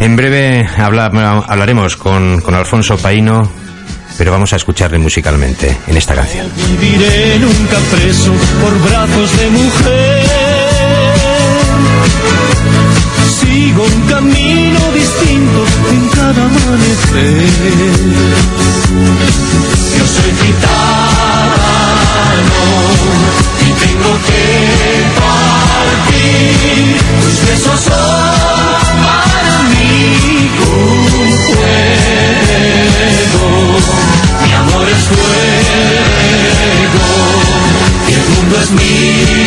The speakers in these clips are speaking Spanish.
En breve hablaremos con, con Alfonso Paino, pero vamos a escucharle musicalmente en esta canción. Viviré nunca preso por brazos de mujer. Sigo un camino distinto en cada amanecer. Yo soy gitano tengo que partir. Tus besos son para mí un juego. Mi amor es fuego y el mundo es mi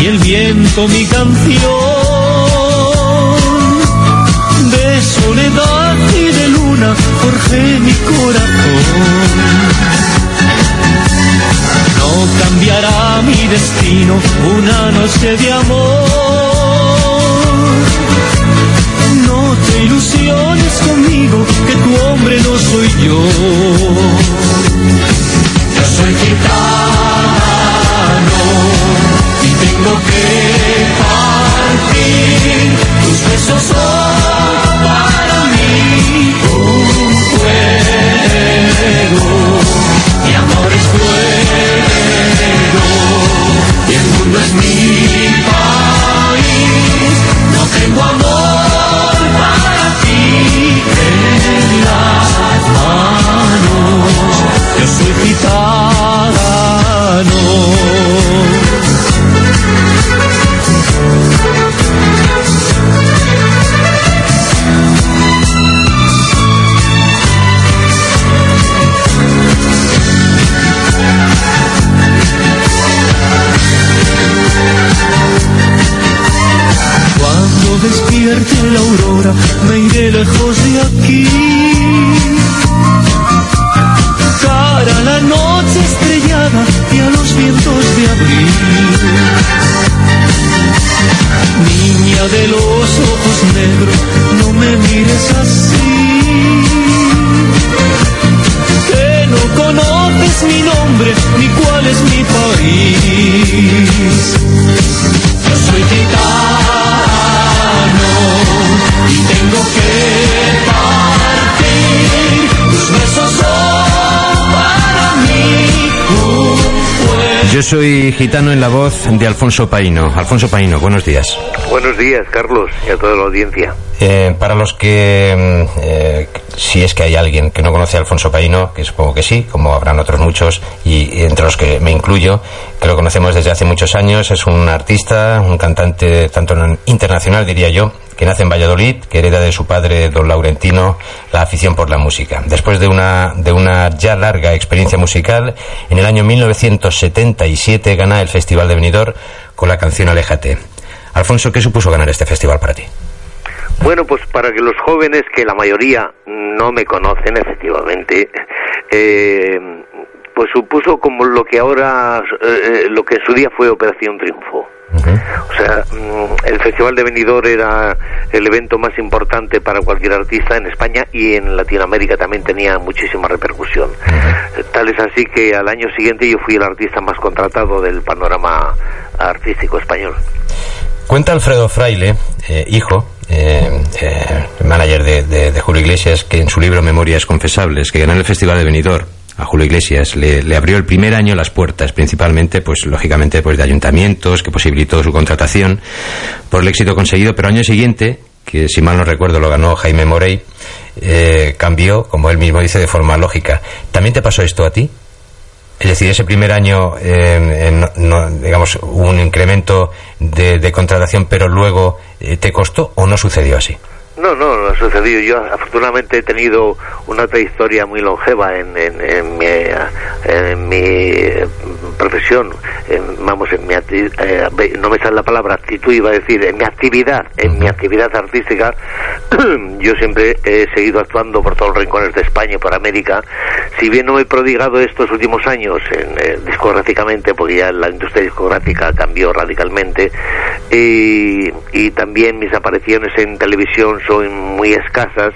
y el viento mi canción. De soledad y de luna forjé mi corazón. No cambiará mi destino una noche de amor. No te ilusiones conmigo, que tu hombre no soy. Yo tengo que partir. Tus besos son para mí un fuego. calls me Paris. Yo soy gitano en la voz de Alfonso Paino. Alfonso Paino, buenos días. Buenos días, Carlos, y a toda la audiencia. Eh, para los que, mm, eh, si es que hay alguien que no conoce a Alfonso Paino, que supongo que sí, como habrán otros muchos, y entre los que me incluyo, que lo conocemos desde hace muchos años, es un artista, un cantante tanto internacional, diría yo, que nace en Valladolid, que hereda de su padre, don Laurentino, la afición por la música. Después de una, de una ya larga experiencia musical, en el año 1977 gana el Festival de Benidorm con la canción Aléjate. Alfonso, ¿qué supuso ganar este festival para ti? Bueno, pues para que los jóvenes, que la mayoría no me conocen efectivamente, eh, pues supuso como lo que ahora, eh, lo que en su día fue Operación Triunfo. O sea, mm, el Festival de Benidorm era el evento más importante para cualquier artista en España y en Latinoamérica también tenía muchísima repercusión. Tal es así que al año siguiente yo fui el artista más contratado del panorama artístico español. Cuenta Alfredo Fraile, eh, hijo, eh, eh, manager de, de, de, Julio Iglesias, que en su libro Memorias Confesables, que ganó el Festival de Benidorm, a Julio Iglesias le, abrió el primer año las puertas, principalmente, pues lógicamente, pues de ayuntamientos, que posibilitó su contratación por el éxito conseguido, pero año siguiente, que si mal no recuerdo lo ganó Jaime Morey, eh, cambió, como él mismo dice, de forma lógica. ¿También te pasó esto a ti? Es decir, ese primer año, eh, no, no, digamos, hubo un incremento de, de contratación, pero luego eh, te costó o no sucedió así. No, no, no ha sucedido. Yo afortunadamente he tenido una trayectoria muy longeva en, en, en, mi, en mi, profesión, en, vamos, en mi eh, no me sale la palabra actitud, iba a decir, en mi actividad, en mi actividad artística, yo siempre he seguido actuando por todos los rincones de España y por América. Si bien no he prodigado estos últimos años en, eh, discográficamente, porque ya la industria discográfica cambió radicalmente, y, y también mis apariciones en televisión son muy escasas.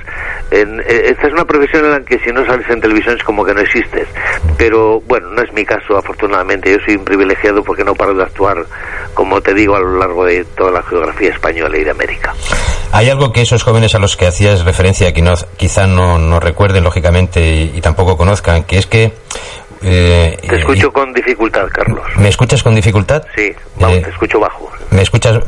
En, eh, esta es una profesión en la que si no sales en televisión es como que no existes. Pero bueno, no es mi caso, afortunadamente. Yo soy un privilegiado porque no paro de actuar, como te digo, a lo largo de toda la geografía española y de América. Hay algo que esos jóvenes a los que hacías referencia, que no, quizá no, no recuerden lógicamente y, tampoco conozcan, que es que... Eh, te escucho con dificultad, Carlos. ¿Me escuchas con dificultad? Sí, vamos, eh, te escucho bajo. ¿Me escuchas?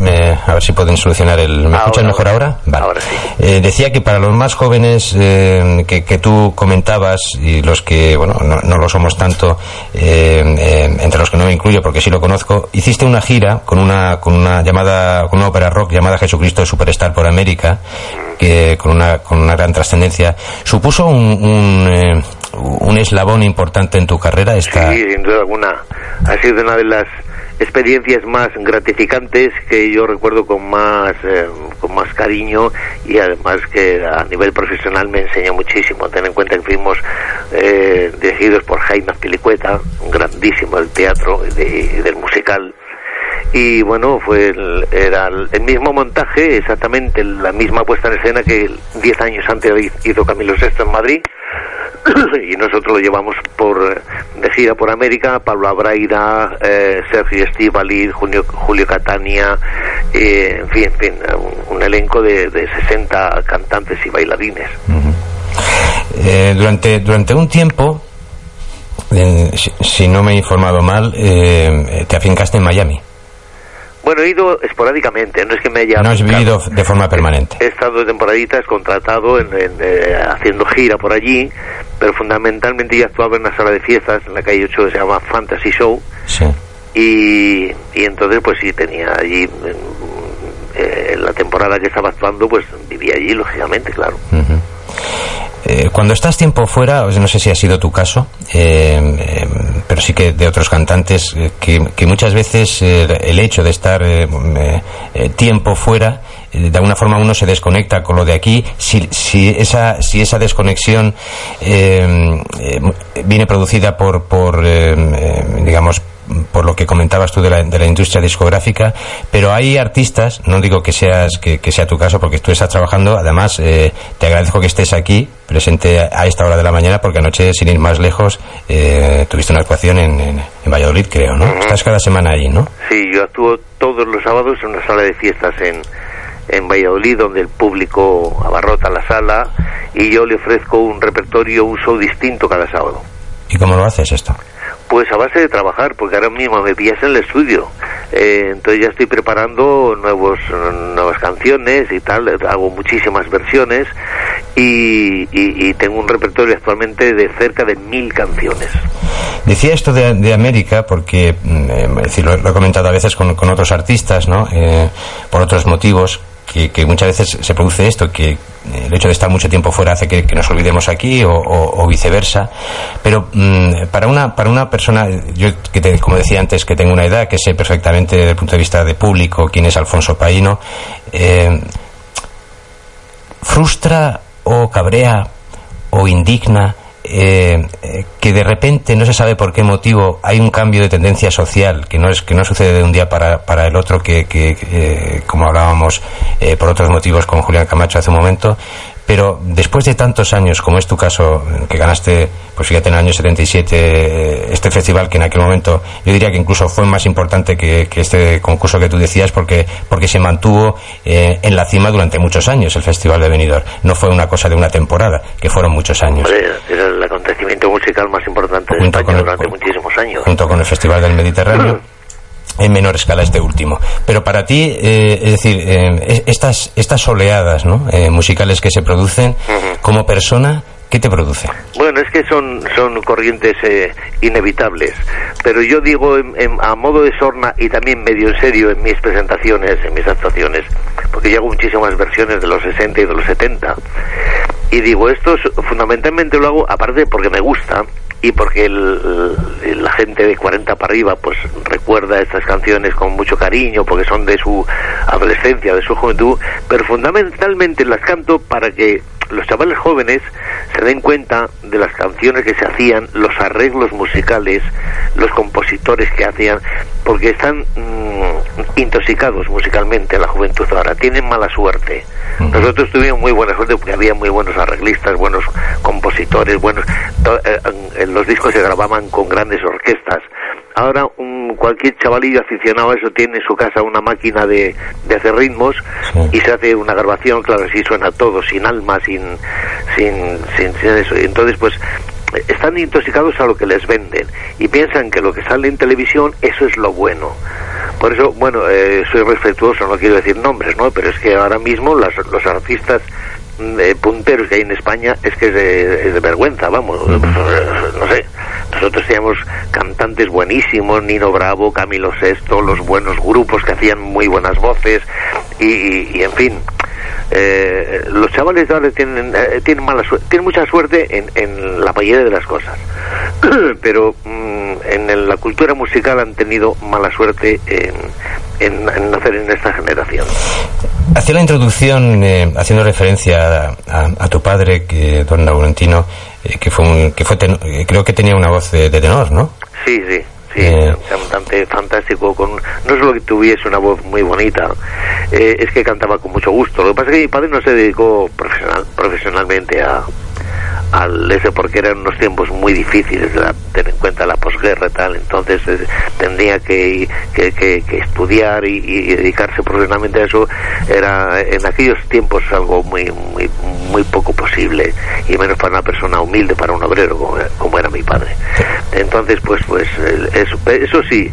a ver si pueden solucionar el... ¿Me escuchas mejor ahora? Vale. Ahora sí. Eh, decía que para los más jóvenes eh, que, que, tú comentabas y los que, bueno, no, no lo somos tanto, eh, entre los que no me incluyo porque sí lo conozco, hiciste una gira con una, con una llamada, con una ópera rock llamada Jesucristo Superstar por América, que con una, con una gran trascendencia. ¿Supuso un, un, un eslabón importante en tu carrera? Esta... Sí, sin duda alguna. Ha sido una de las experiencias más gratificantes que yo recuerdo con más eh, con más cariño y además que a nivel profesional me enseñó muchísimo ten en cuenta que fuimos eh, dirigidos por Jaime Pilicueta un grandísimo del teatro y del musical y bueno fue el, era el, mismo montaje exactamente la misma puesta en escena que 10 años antes hizo Camilo VI en Madrid y nosotros lo llevamos por de gira por América, Pablo Abraira, eh, Sergio Estivali, Julio, Julio Catania, eh, en fin, en fin, un, elenco de, de, 60 cantantes y bailarines. Eh, durante, durante un tiempo, si, si, no me he informado mal, te afincaste en Miami. Bueno, he ido esporádicamente, no es que me haya... No has vivido de forma permanente. He estado de temporaditas contratado en, eh, haciendo gira por allí, pero fundamentalmente ya actuaba en una sala de fiestas en la calle 8 que se llama Fantasy Show. Sí. Y, y entonces pues sí tenía allí, eh, en la temporada que estaba actuando, pues vivía allí, lógicamente, claro. Eh, cuando estás tiempo fuera, no sé si ha sido tu caso, eh, eh, pero sí que de otros cantantes, que, muchas veces el hecho de estar tiempo fuera, de alguna forma uno se desconecta con lo de aquí. Si, si, esa, si esa desconexión viene producida por, por digamos, por lo que comentabas tú de la, de la, industria discográfica, pero hay artistas, no digo que seas que, sea tu caso porque tú estás trabajando, además eh, te agradezco que estés aquí presente a esta hora de la mañana porque anoche sin ir más lejos eh, tuviste una actuación en, en, Valladolid creo, ¿no? Estás cada semana allí, ¿no? Sí, yo actúo todos los sábados en una sala de fiestas en, en Valladolid donde el público abarrota la sala y yo le ofrezco un repertorio, un show distinto cada sábado. ¿Y cómo lo haces esto? Pues a base de trabajar, porque ahora mismo me pillas en el estudio. Eh, entonces ya estoy preparando nuevos, nuevas canciones y tal, hago muchísimas versiones y, tengo un repertorio actualmente de cerca de mil canciones. Decía esto de, América porque, mm, eh, decir, lo, he comentado a veces con, otros artistas, ¿no? Eh, por otros motivos, que, muchas veces se produce esto, que el hecho de estar mucho tiempo fuera hace que, nos olvidemos aquí o, viceversa. Pero mm, para, una, para una persona, yo que como decía antes, que tengo una edad, que sé perfectamente desde el punto de vista de público quién es Alfonso Paino, eh, frustra o cabrea o indigna eh, que de repente no se sabe por qué motivo hay un cambio de tendencia social que no es que no sucede de un día para, para el otro que, que, eh, como hablábamos eh, por otros motivos con Julián Camacho hace un momento pero después de tantos años, como es tu caso, que ganaste, pues fíjate, en el año 77 eh, este festival, que en aquel momento yo diría que incluso fue más importante que, este concurso que tú decías, porque, porque se mantuvo en la cima durante muchos años el Festival de Benidorm. No fue una cosa de una temporada, que fueron muchos años. Acontecimiento musical más importante de España durante muchísimos años. Junto con el Festival del Mediterráneo. en menor escala este último. Pero para ti, eh, es decir, eh, estas, estas oleadas ¿no? Eh, musicales que se producen, como persona, ¿qué te produce? Bueno, es que son, son corrientes inevitables, pero yo digo a modo de sorna y también medio en serio en mis presentaciones, en mis actuaciones, porque yo hago muchísimas versiones de los 60 y de los 70, y digo, esto fundamentalmente lo hago aparte porque me gusta, y porque la gente de 40 para arriba pues recuerda estas canciones con mucho cariño porque son de su adolescencia, de su juventud, pero fundamentalmente las canto para que los chavales jóvenes se den cuenta de las canciones que se hacían, los arreglos musicales, los compositores que hacían, porque están mm, intoxicados musicalmente la juventud ahora, tienen mala suerte. Nosotros tuvimos muy buena suerte porque había muy buenos arreglistas, buenos compositores, buenos... Eh, los discos se grababan con grandes orquestas. Ahora un, cualquier chavalillo aficionado a eso tiene en su casa una máquina de, de hacer ritmos y se hace una grabación, claro, así suena todo, sin alma, sin, sin, sin, sin eso. Y entonces, pues están intoxicados a lo que les venden y piensan que lo que sale en televisión eso es lo bueno. Por eso, bueno, eh, soy respetuoso, no quiero decir nombres, ¿no? Pero es que ahora mismo las, los artistas mm, eh, punteros que hay en España es que es de, vergüenza, vamos, no sé. Nosotros teníamos cantantes buenísimos, Nino Bravo, Camilo Sesto, los buenos grupos que hacían muy buenas voces y, y en fin, eh, los chavales ahora tienen, eh, tienen, mala tienen mucha suerte en, en, la mayoría de las cosas, pero mm, en la cultura musical han tenido mala suerte en, en, nacer en esta generación. Hacía la introducción eh, haciendo referencia a, tu padre, que don Laurentino, eh, que fue, que fue creo que tenía una voz de tenor, ¿no? Sí, sí. Sí, eh. cantante fantástico, con no solo que tuviese una voz muy bonita, eh, es que cantaba con mucho gusto. Lo que pasa es que mi padre no se dedicó profesional, profesionalmente a, al ese porque eran unos tiempos muy difíciles de tener en cuenta la posguerra y tal entonces eh, tendría que, que, que, estudiar y, dedicarse profesionalmente a eso era en aquellos tiempos algo muy muy poco posible y menos para una persona humilde para un obrero como, como era mi padre. Entonces pues pues eso, eso sí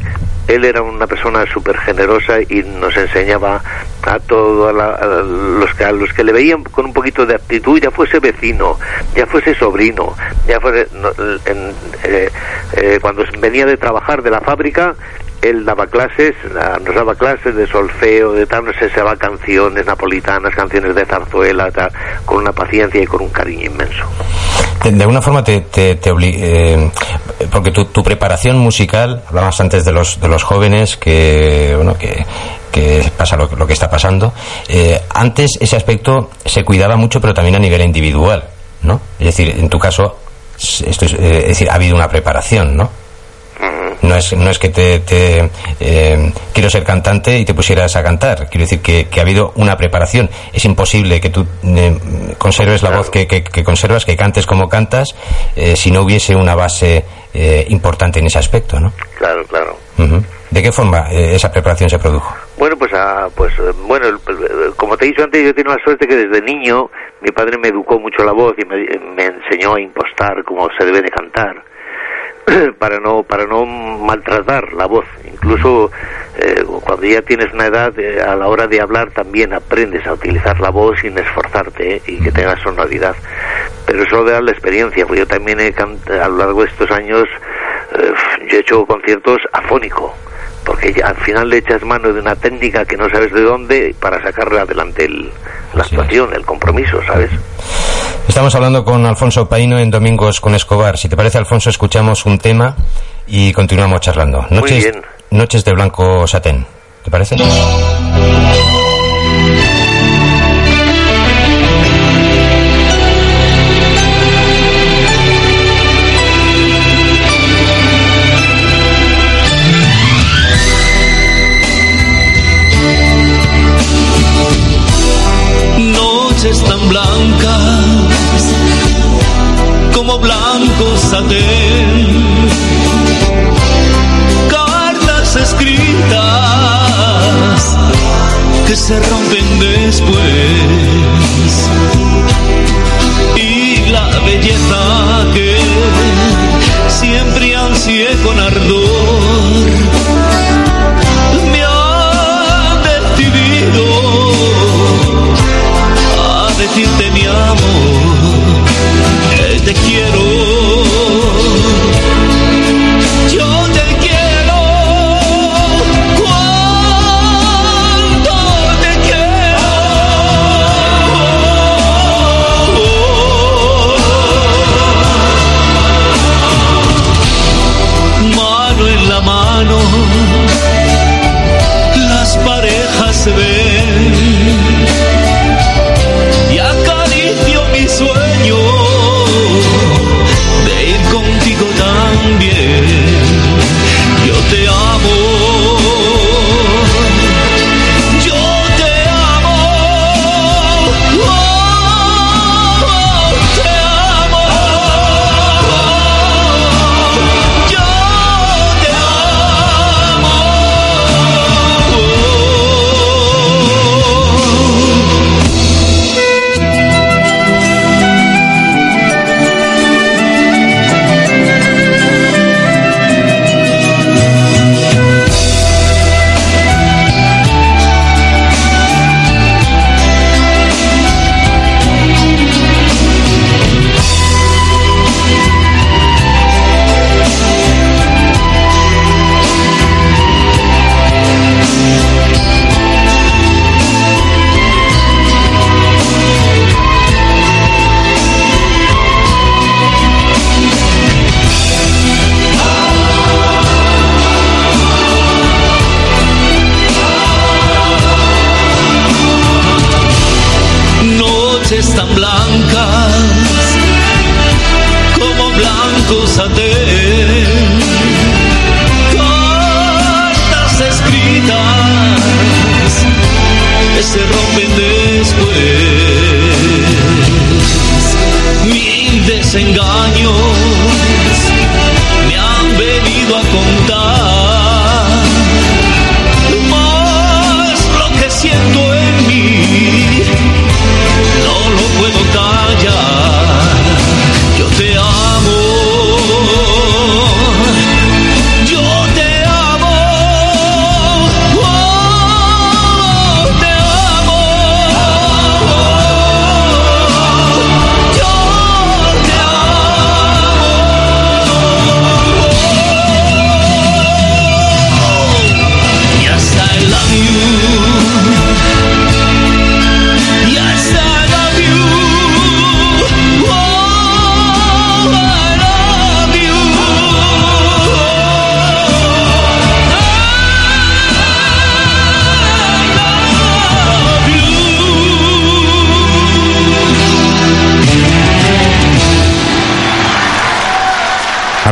él era una persona súper generosa y nos enseñaba a todos los que a los que le veían con un poquito de aptitud ya fuese vecino ya fuese sobrino ya fuese eh, eh, cuando venía de trabajar de la fábrica él daba clases, nos daba clases de solfeo, de tal, nos enseñaba canciones napolitanas, canciones de zarzuela, tal, con una paciencia y con un cariño inmenso. De, alguna forma te, eh, porque tu, preparación musical, hablabas antes de los, de los jóvenes bueno, que, que pasa lo, lo que está pasando, eh, antes ese aspecto se cuidaba mucho, pero también a nivel individual, ¿no? Es decir, en tu caso, esto es, eh, es decir, ha habido una preparación, ¿no? no es, no es que te, eh, quiero ser cantante y te pusieras a cantar. Quiero decir que, ha habido una preparación. Es imposible que tú eh, conserves la voz que, que, conservas, que cantes como cantas, eh, si no hubiese una base importante en ese aspecto, ¿no? Claro, claro. ¿De qué forma esa preparación se produjo? Bueno, pues, ah, pues bueno, como te he dicho antes, yo tengo la suerte que desde niño mi padre me educó mucho la voz y me, me enseñó a impostar cómo se debe de cantar para no para no maltratar la voz. Incluso eh, cuando ya tienes una edad eh, a la hora de hablar también aprendes a utilizar la voz sin esforzarte eh, y que tengas sonoridad. Pero eso da la experiencia porque yo también he a lo largo de estos años yo he hecho conciertos afónico porque al final le echas mano de una técnica que no sabes de dónde para sacarle adelante la actuación, el compromiso, ¿sabes? Estamos hablando con Alfonso Paino en Domingos con Escobar. Si te parece, Alfonso, escuchamos un tema y continuamos charlando. Noches, Noches de Blanco Satén. ¿Te parece? mano.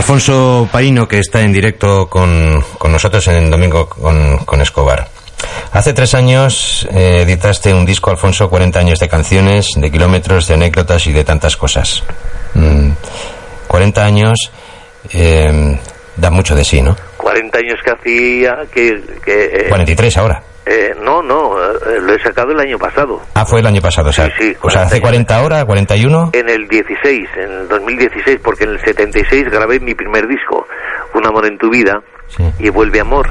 Alfonso Paino, que está en directo con, con nosotros en Domingo con, con Escobar. Hace tres años eh, editaste un disco, Alfonso, 40 años de canciones, de kilómetros, de anécdotas y de tantas cosas. Mm, 40 años eh, da mucho de sí, ¿no? 40 años que hacía que... que eh, 43 ahora. Eh, no, no, eh, lo he sacado el año pasado. Ah, fue el año pasado, o sea, Sí, sí, o sea 40 hace 40 ahora, 41. En el 16, en el 2016, porque en el 76 grabé mi primer disco, Un amor en tu vida, Sí. y Vuelve Amor,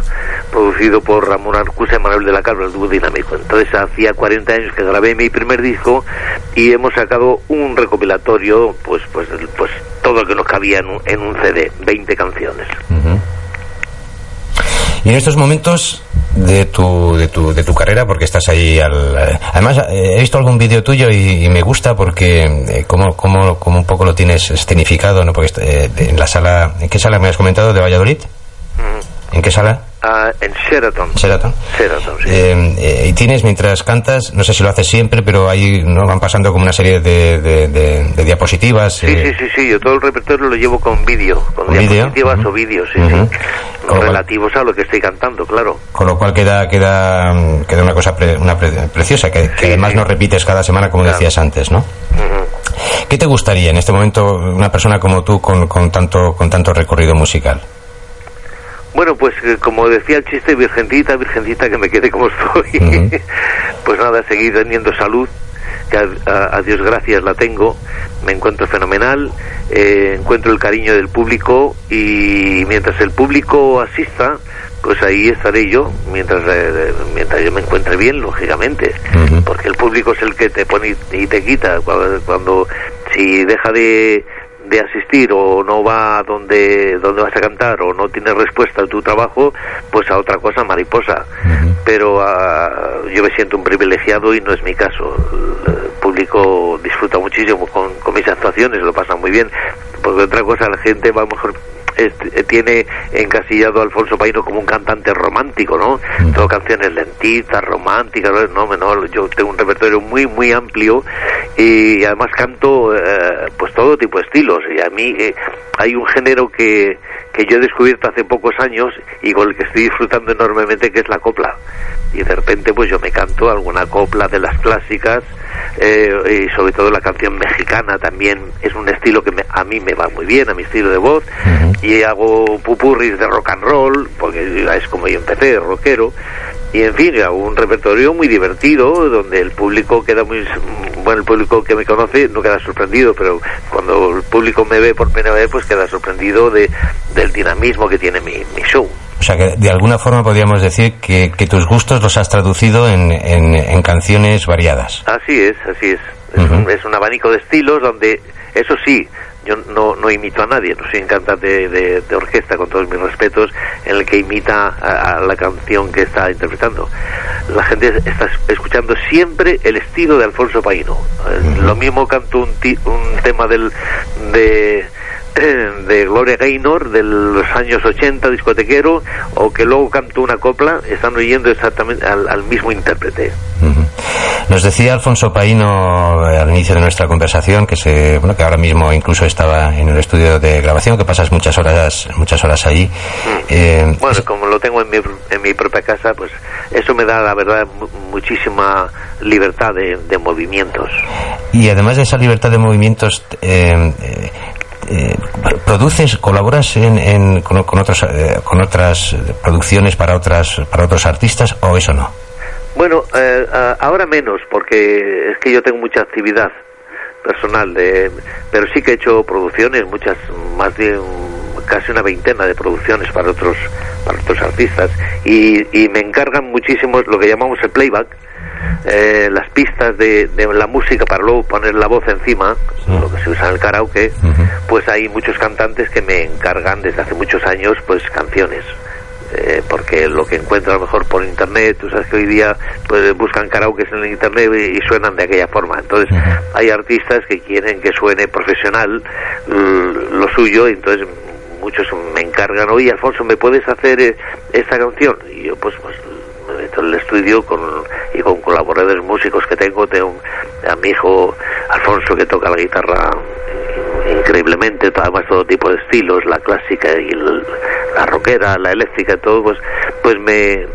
producido por Ramón Arcusa y Manuel de la Calva, el dúo dinámico. Entonces hacía 40 años que grabé mi primer disco y hemos sacado un recopilatorio, pues, pues, pues todo lo que nos cabía en un, en un CD, 20 canciones. Y en estos momentos de tu, de tu, de tu carrera, porque estás ahí al... Además, eh, he visto algún vídeo tuyo y, y me gusta porque eh, como, como, como un poco lo tienes escenificado, ¿no? Porque eh, en la sala... ¿En qué sala me has comentado? ¿De Valladolid? ¿En qué sala? Ah, en Sheraton. Sheraton. Sheraton, sí. Eh, eh, y tienes mientras cantas, no sé si lo haces siempre, pero ahí no van pasando como una serie de, de- de- de diapositivas. Sí, eh, sí, sí, sí, yo todo el repertorio lo llevo con vídeo, con, diapositivas Ujú. o vídeos, sí, sí. Con lo cual- Relativos a lo que estoy cantando, claro. Con lo cual queda queda queda una cosa pre- una pre- preciosa que, además no repites cada semana como Claro. decías antes, ¿no? ¿Qué te gustaría en este momento una persona como tú con, con tanto con tanto recorrido musical? Bueno, pues eh, como decía el chiste, virgencita, virgencita, que me quede como estoy. Pues nada, seguir teniendo salud, que a, a- a Dios gracias la tengo, me encuentro fenomenal, eh, encuentro el cariño del público y mientras el público asista, pues ahí estaré yo, mientras, eh, mientras yo me encuentre bien, lógicamente, porque el público es el que te pone y te quita, cuando, cuando si deja de de asistir o no va donde donde vas a cantar o no tiene respuesta a tu trabajo, pues a otra cosa mariposa. Pero ah, yo me siento un privilegiado y no es mi caso. El, público disfruta muchísimo con, con mis actuaciones, lo pasa muy bien. Porque otra cosa, la gente va mejor este, tiene encasillado a Alfonso Paino como un cantante romántico, ¿no? Todo canciones lentitas, románticas, no, no, no, yo tengo un repertorio muy, muy amplio y además canto eh, pues todo tipo de estilos y a mí eh, hay un género que, que yo he descubierto hace pocos años y con el que estoy disfrutando enormemente que es la copla y de repente pues yo me canto alguna copla de las clásicas eh, y sobre todo la canción mexicana también es un estilo que me- a mí me va muy bien a mi estilo de voz. Y hago pupurris de rock and roll porque es como yo empecé rockero. Y en fin hago un repertorio muy divertido donde el público queda muy bueno el público que me conoce no queda sorprendido pero cuando el público me ve por primera vez pues queda sorprendido de del dinamismo que tiene mi, mi show O sea que de alguna forma podríamos decir que, que tus gustos los has traducido en, en, en canciones variadas. Así es, así es. Es, Ujú. un, es un abanico de estilos donde, eso sí, yo no, no imito a nadie, no soy un cantante de, de orquesta, con todos mis respetos, en el que imita a, a la canción que está interpretando. La gente está escuchando siempre el estilo de Alfonso Paino. Eh, Lo mismo canto un, ti- un tema del de de Gloria Gaynor de los años 80 discotequero o que luego canto una copla están oyendo exactamente al, al mismo intérprete Ujú. Nos decía Alfonso Paino al inicio de nuestra conversación que se, bueno, que ahora mismo incluso estaba en el estudio de grabación, que pasas muchas horas, muchas horas allí. Mm. Eh, bueno, como lo tengo en mi, en mi propia casa, pues eso me da la verdad muchísima libertad de, movimientos. Y además de esa libertad de movimientos, eh, eh, produces, colaboras en, con, otros, con otras producciones para otras para otros artistas o eso no? Bueno, eh, ahora menos, porque es que yo tengo mucha actividad personal, pero sí que he hecho producciones, muchas, más de casi una veintena de producciones para otros, para otros artistas, y, me encargan muchísimo lo que llamamos el playback, eh, las pistas de, la música para luego poner la voz encima, lo que se usa en el karaoke, pues hay muchos cantantes que me encargan desde hace muchos años pues canciones. Eh, porque lo que encuentro a lo mejor por internet, tú sabes que hoy día pues, buscan karaoke en el internet y, suenan de aquella forma. Entonces, hay artistas que quieren que suene profesional lo suyo, y entonces muchos me encargan, oye Alfonso, ¿me puedes hacer eh, esta canción? Y yo pues, pues me meto en el estudio con, y con colaboradores músicos que tengo, tengo a mi hijo Alfonso que toca la guitarra increíblemente, además todo tipo de estilos, la clásica y la rockera, la eléctrica, todo, pues, pues me,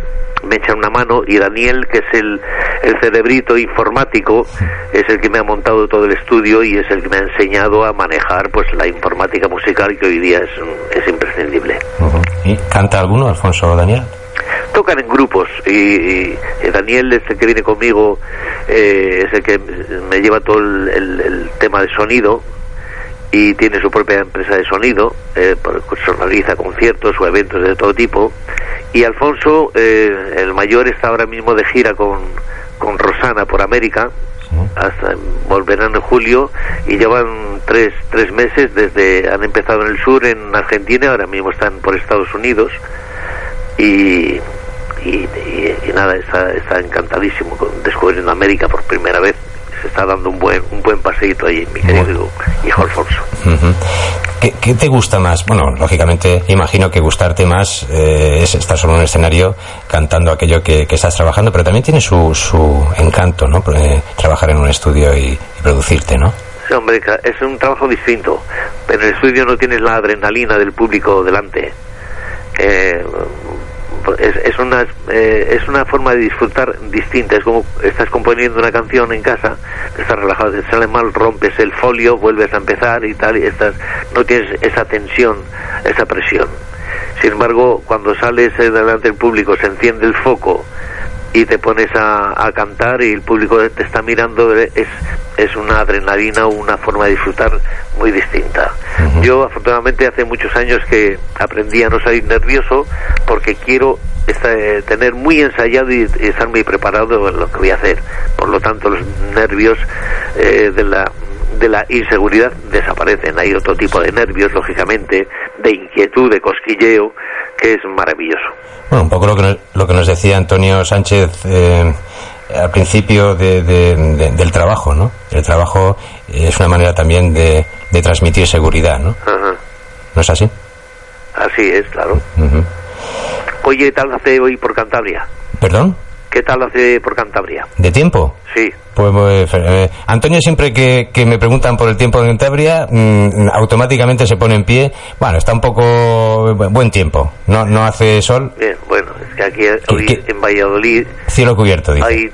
me echan una mano y Daniel, que es el, el cerebrito informático, es el que me ha montado todo el estudio y es el que me ha enseñado a manejar pues la informática musical que hoy día es, es imprescindible. ¿Y canta alguno, Alfonso o Daniel? Tocan en grupos y, Daniel es el que viene conmigo, eh, es el que me lleva todo el, el tema de sonido, y tiene su propia empresa de sonido, eh, organiza conciertos o eventos de todo tipo. Y Alfonso, eh, el mayor, está ahora mismo de gira con, con Rosana por América, hasta volverán en julio y llevan tres, tres meses desde, han empezado en el sur, en Argentina, ahora mismo están por Estados Unidos y, y, nada, está, está encantadísimo con descubriendo América por primera vez se está dando un buen un buen paseíto ahí, mi querido hijo Alfonso. ¿Qué, te gusta más? Bueno, lógicamente, imagino que gustarte más eh, es estar solo en un escenario cantando aquello que, estás trabajando, pero también tiene su, su encanto, ¿no? Eh, trabajar en un estudio y, producirte, ¿no? Sí, hombre, es un trabajo distinto. Pero en el estudio no tienes la adrenalina del público delante. Eh, es, es, una, eh, es una forma de disfrutar distinta. Es como estás componiendo una canción en casa, estás relajado, te sale mal, rompes el folio, vuelves a empezar y tal, y estás, no tienes esa tensión, esa presión. Sin embargo, cuando sales eh, delante del público, se enciende el foco y te pones a, cantar y el público te está mirando, es, es una adrenalina, una forma de disfrutar muy distinta. Yo afortunadamente hace muchos años que aprendí a no salir nervioso porque quiero eh, tener muy ensayado y, estar muy preparado en lo que voy a hacer. Por lo tanto, los nervios eh, de la de la inseguridad desaparecen. Hay otro tipo de nervios, lógicamente, de inquietud, de cosquilleo, que es maravilloso. Bueno, un poco lo que, lo que nos decía Antonio Sánchez eh, al principio del trabajo, ¿no? El trabajo es una manera también de, transmitir seguridad, ¿no? ¿No es así? Así es, claro. Oye, ¿qué tal hace hoy por Cantabria? ¿Perdón? ¿Qué tal hace por Cantabria? ¿De tiempo? Sí. Pues, pues eh, Antonio siempre que, me preguntan por el tiempo de Cantabria, mm, automáticamente se pone en pie. Bueno, está un poco buen tiempo. No, no hace sol. Bien, bueno, es que aquí hoy en Valladolid cielo cubierto. Dice. Hay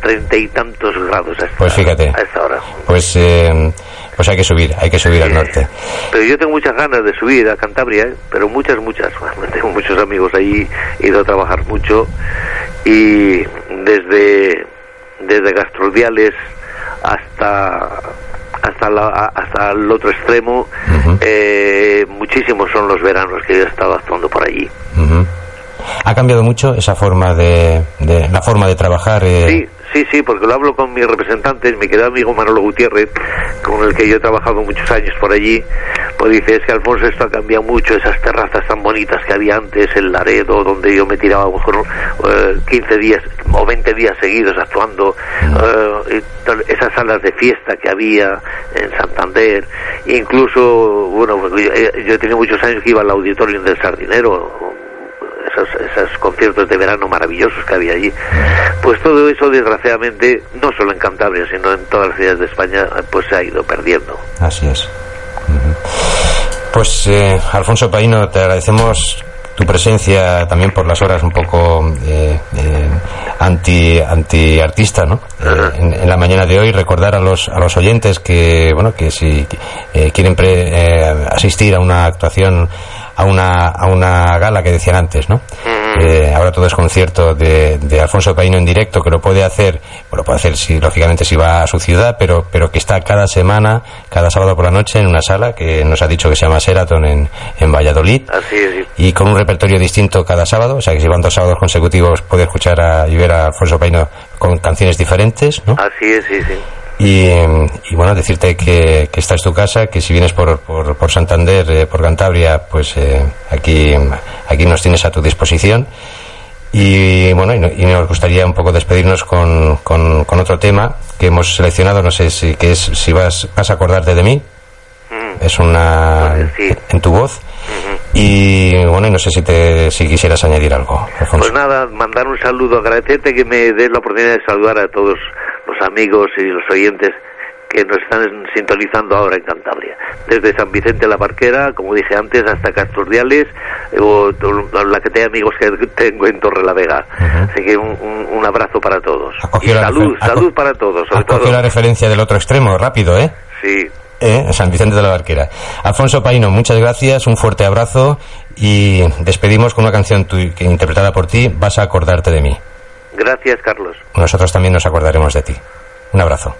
treinta y tantos grados a esta, pues fíjate. a esta hora. Pues eh, pues hay que subir, hay que subir al norte. Pero yo tengo muchas ganas de subir a Cantabria, ¿eh? pero muchas, muchas. Tengo muchos amigos ahí, he ido a trabajar mucho y desde desde gastrodiales hasta hasta hasta el otro extremo eh, muchísimos son los veranos que he estado actuando por allí ha cambiado mucho esa forma de, la forma de trabajar eh? sí Sí, sí, porque lo hablo con mis representantes, mi querido amigo Manolo Gutiérrez, con el que yo he trabajado muchos años por allí, pues dice, es que Alfonso esto ha cambiado mucho, esas terrazas tan bonitas que había antes, el Laredo, donde yo me tiraba a lo mejor 15 eh, días o 20 días seguidos actuando, eh, esas salas de fiesta que había en Santander, incluso, bueno, yo, yo he tenido muchos años que iba al auditorio del Sardinero, esos, esos conciertos de verano maravillosos que había allí. Pues todo eso, desgraciadamente, no solo en Cantabria, sino en todas las ciudades de España, pues se ha ido perdiendo. Así es. Pues, eh, Alfonso Paino, te agradecemos tu presencia también por las horas un poco eh, eh, anti anti artista no Eh, en, en la mañana de hoy recordar a los a los oyentes que bueno que si eh, quieren pre- eh, asistir a una actuación a una a una gala que decían antes no Eh, ahora todo es concierto de, de Alfonso Paino en directo que lo puede hacer bueno, lo puede hacer si lógicamente si va a su ciudad pero pero que está cada semana cada sábado por la noche en una sala que nos ha dicho que se llama Seraton en, en Valladolid Así es. y con un repertorio distinto cada sábado, o sea que si van dos sábados consecutivos puede escuchar a, y ver a Alfonso Paino con canciones diferentes, ¿no? Así es, sí, sí. Y, y bueno, decirte que, que esta es tu casa, que si vienes por, por, por Santander, eh, por Cantabria, pues eh, aquí, aquí nos tienes a tu disposición. Y bueno, y, no- y nos gustaría un poco despedirnos con, con, otro tema que hemos seleccionado, no sé si, que es, si vas, vas a acordarte de mí. Es una Pues sí. en tu voz. Y bueno, y no sé si, te, si quisieras añadir algo, Alfonso. Pues nada, mandar un saludo, agradecerte que me des la oportunidad de saludar a todos los amigos y los oyentes que nos están sintonizando ahora en Cantabria. Desde San Vicente la Barquera, como dije antes, hasta Casturdiales, o o la que tengo amigos que tengo en Torre la Vega. Así que un, un- abrazo para todos. Y salud, salud para todos, sobre todo. la referencia del otro extremo, rápido, ¿eh? Sí, ¿Eh? San Vicente de la Barquera. Alfonso Paino, muchas gracias, un fuerte abrazo y despedimos con una canción tu- que interpretada por ti, Vas a acordarte de mí. gracias Carlos. Nosotros también nos acordaremos de ti. Un abrazo.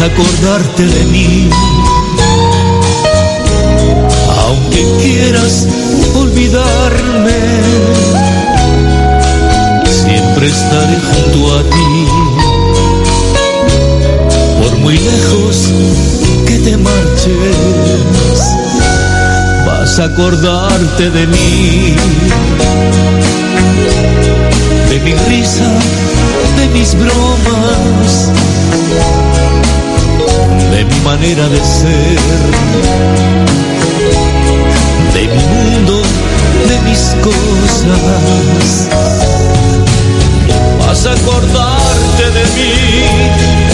Acordarte de mí, aunque quieras olvidarme, siempre estaré junto a ti, por muy lejos que te marches, vas a acordarte de mí, de mi risa, de mis bromas de mi manera de ser, de mi mundo, de mis cosas. Vas a acordarte de mí,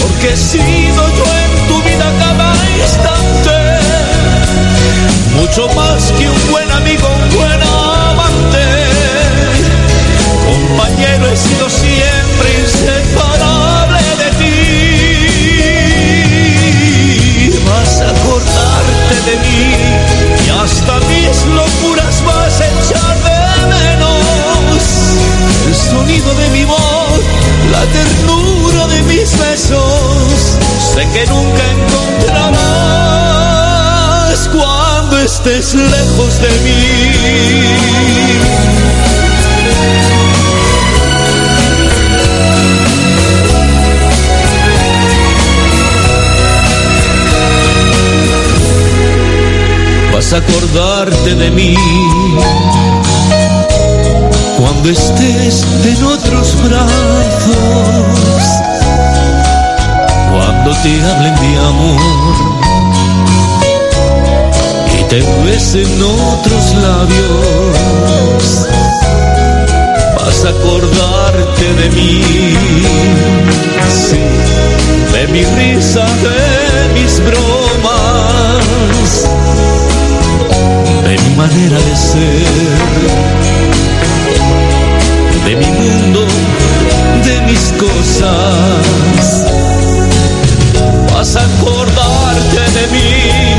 porque he sido yo en tu vida cada instante, mucho más que un buen amigo, un buen amante. Compañero, he sido siempre de mí y hasta mis locuras vas a echar de menos. El sonido de mi voz, la ternura de mis besos, sé que nunca encontrarás cuando estés lejos de mí. Acordarte de mí. Cuando estés en otros brazos, cuando te hablen de amor y te besen otros labios, vas a acordarte de mí, de mi risa, de mis bromas manera de ser, de mi mundo, de mis cosas. Vas a acordarte de mí,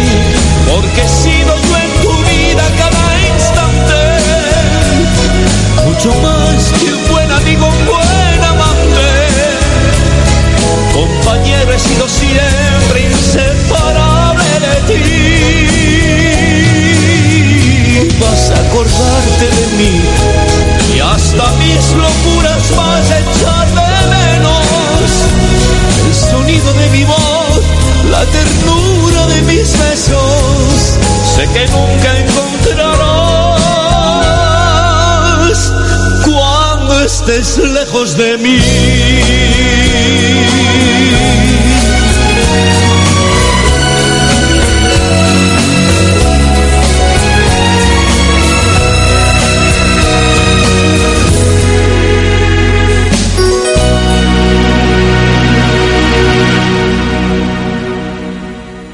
de mí.